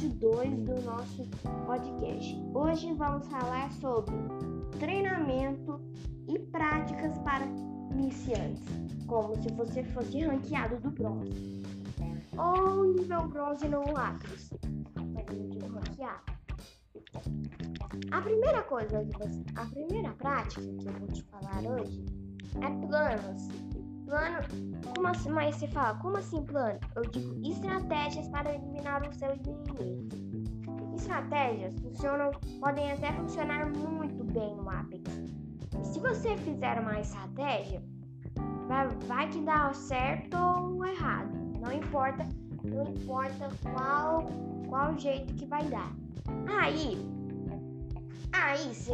episódio 2 do nosso podcast. Hoje vamos falar sobre treinamento e práticas para iniciantes, como se você fosse ranqueado do bronze ou nível bronze no lápis. A primeira coisa a primeira prática que eu vou te falar hoje é planos. Plano, como assim, mas você fala, como assim plano? Eu digo estratégias para eliminar os seus inimigos. Estratégias funcionam, podem até funcionar muito bem no Apex. Se você fizer uma estratégia, vai, vai que dá certo ou errado. Não importa, não importa qual, qual jeito que vai dar. Aí, aí, você,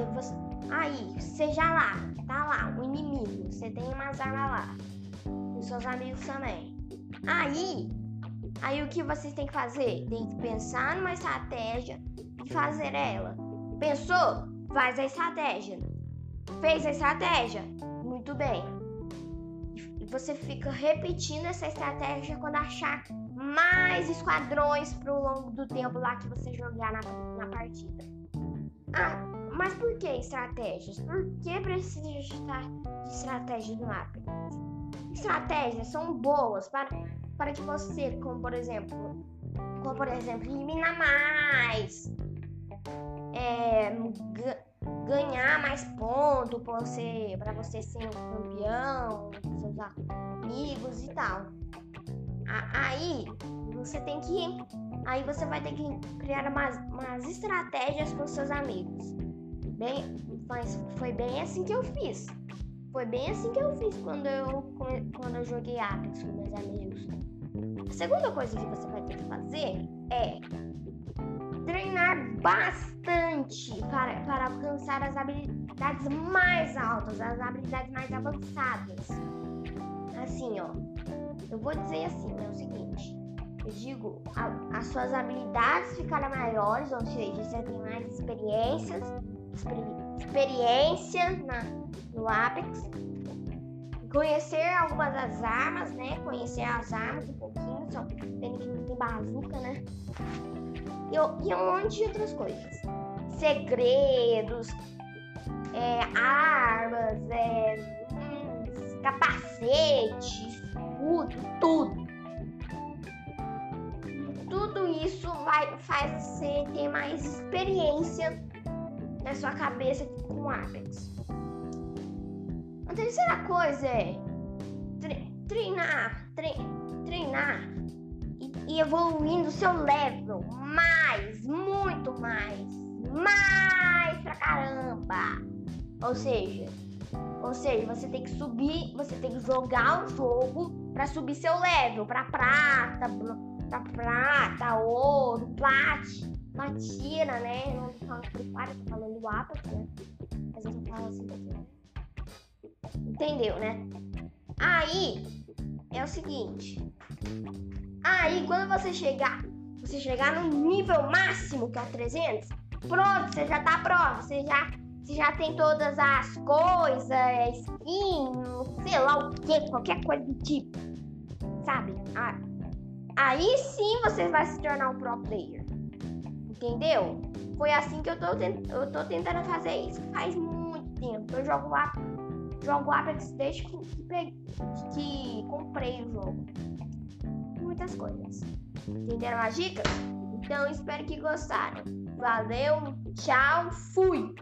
aí, seja lá, tá lá, o inimigo, você tem umas armas lá, seus amigos também. Aí, aí o que vocês têm que fazer? Tem que pensar numa estratégia e fazer ela. Pensou? Faz a estratégia. Fez a estratégia? Muito bem. E você fica repetindo essa estratégia quando achar mais esquadrões pro longo do tempo lá que você jogar na, na partida. Ah, mas por que estratégias? Por que precisa de estratégias no mapa? Estratégias são boas para, para que você, como por exemplo, como por exemplo, eliminar mais, é, ganhar mais pontos para você, você ser um campeão, seus amigos e tal. Aí você tem que. Aí você vai ter que criar umas, umas estratégias com seus amigos. Bem, mas foi bem assim que eu fiz. Foi bem assim que eu fiz quando eu, quando eu joguei Apex com meus amigos. A segunda coisa que você vai ter que fazer é treinar bastante para, para alcançar as habilidades mais altas, as habilidades mais avançadas. Assim, ó. Eu vou dizer assim, é o seguinte. Eu digo, a, as suas habilidades ficarão maiores, ou seja, você tem mais experiências, experiência na, no Apex. Conhecer algumas das armas, né? Conhecer as armas um pouquinho, só tendo que tem bazuca, né? E, e um monte de outras coisas. Segredos, é, armas, é, hum, capacetes, tudo, tudo. Tudo isso vai faz você ter mais experiência na sua cabeça com Apex. A terceira coisa é treinar, tre treinar e, e evoluindo seu level mais, muito mais, mais pra caramba. Ou seja, ou seja, você tem que subir, você tem que jogar o jogo para subir seu level, para prata, pra prata, ouro, plat, platina, né? Eu não tô falando Free Fire, tô falando do Apex, né? Mas eu tô falando assim né? Entendeu, né? Aí é o seguinte. Aí quando você chegar, você chegar no nível máximo, que é 300, pronto, você já tá pronto, você já você já tem todas as coisas, skin, sei lá o que, qualquer coisa do tipo. Sabe? Aí sim você vai se tornar um pro player. Entendeu? Foi assim que eu tô, eu tô tentando fazer isso faz muito tempo. Eu jogo Apex, jogo Apex desde que, que, que comprei o jogo. Muitas coisas. Entenderam as dicas? Então espero que gostaram. Valeu, tchau, fui!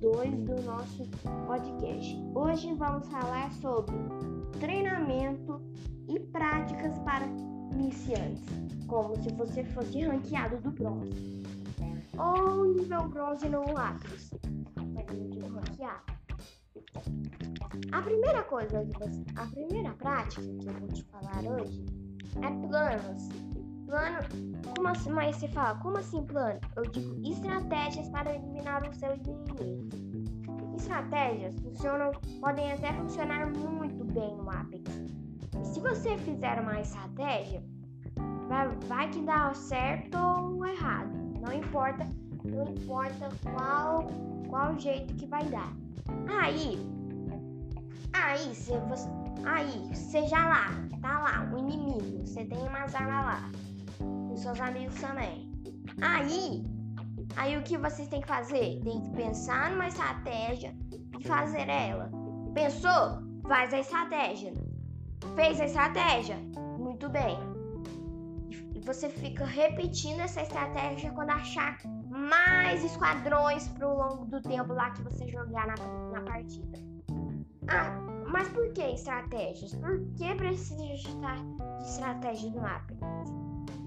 2 do nosso podcast. Hoje vamos falar sobre treinamento e práticas para iniciantes, como se você fosse ranqueado do bronze ou nível bronze no lápis, ranqueado. A primeira coisa a primeira prática que eu vou te falar hoje é planos. Plano, como assim, mas você fala, como assim plano? Eu digo estratégias para eliminar os seus inimigos. Estratégias funcionam, podem até funcionar muito bem no Apex. E se você fizer uma estratégia, vai, vai que dá certo ou errado. Não importa, não importa qual, qual jeito que vai dar. Aí, aí, você, aí, seja lá, tá lá, o inimigo, você tem umas armas lá, seus amigos também. Aí, aí o que vocês têm que fazer? Tem que pensar numa estratégia e fazer ela. Pensou? Faz a estratégia. Fez a estratégia? Muito bem. E você fica repetindo essa estratégia quando achar mais esquadrões pro longo do tempo lá que você jogar na, na partida. Ah, mas por que estratégias? Por que precisa de estratégia no mapa?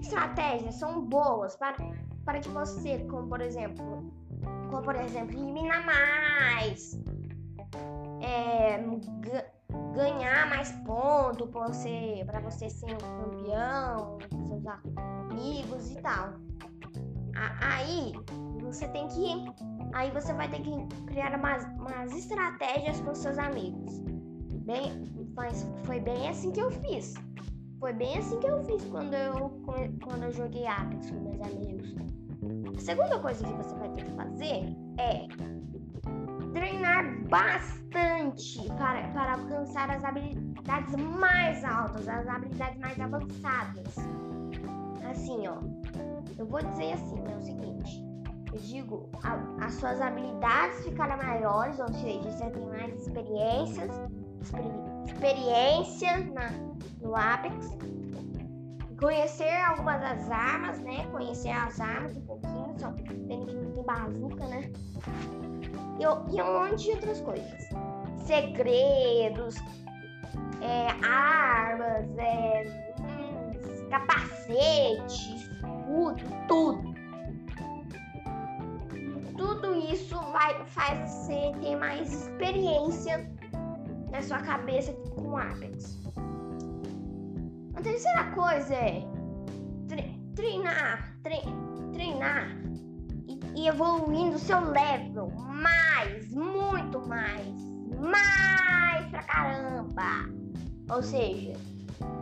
Estratégias são boas para, para que você, como por exemplo, como por exemplo, eliminar mais, é, ganhar mais pontos para você, você ser um campeão, seus amigos e tal. Aí você tem que. Aí você vai ter que criar umas, umas estratégias com seus amigos. Bem, mas foi bem assim que eu fiz. Foi bem assim que eu fiz quando eu, quando eu joguei Apex com meus amigos. A segunda coisa que você vai ter que fazer é treinar bastante para, para alcançar as habilidades mais altas, as habilidades mais avançadas. Assim, ó. Eu vou dizer assim, é o seguinte. Eu digo, a, as suas habilidades ficarem maiores, ou seja, você tem mais experiências, experiência na, no Apex. Conhecer algumas das armas, né? Conhecer as armas um pouquinho, só tendo que não tem bazuca, né? E, e um monte de outras coisas. Segredos, é, armas, é, hum, capacetes, tudo, tudo. Tudo isso vai, faz você ter mais experiência na sua cabeça com Apex. A terceira coisa é treinar, tre treinar e, evoluindo seu level mais, muito mais, mais pra caramba. Ou seja,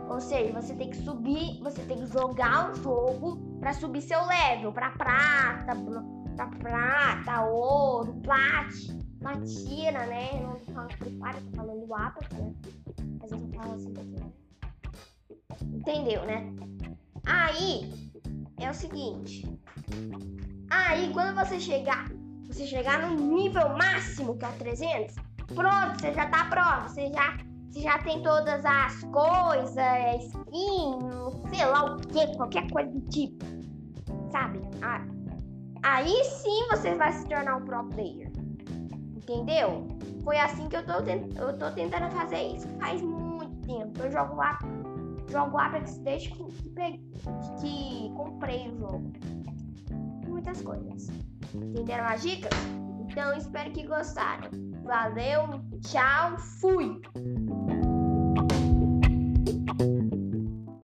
ou seja, você tem que subir, você tem que jogar o jogo para subir seu level, para prata, pra prata, ouro, plat, platina, né? Não tô falando Fire, tô falando do Apex, né? Mas eu não falo assim daqui, né? Entendeu, né? Aí é o seguinte. Aí quando você chegar, você chegar no nível máximo, que é o 300, pronto, você já tá pronto, você já você já tem todas as coisas, skin, sei lá o que, qualquer coisa do tipo. Sabe? Aí sim você vai se tornar um pro player. Entendeu? Foi assim que eu tô, eu tô tentando fazer isso. Faz muito tempo. Eu jogo Apex, jogo Apex desde que, que, que comprei o jogo. Muitas coisas. Entenderam as dicas? Então espero que gostaram. Valeu, tchau, fui!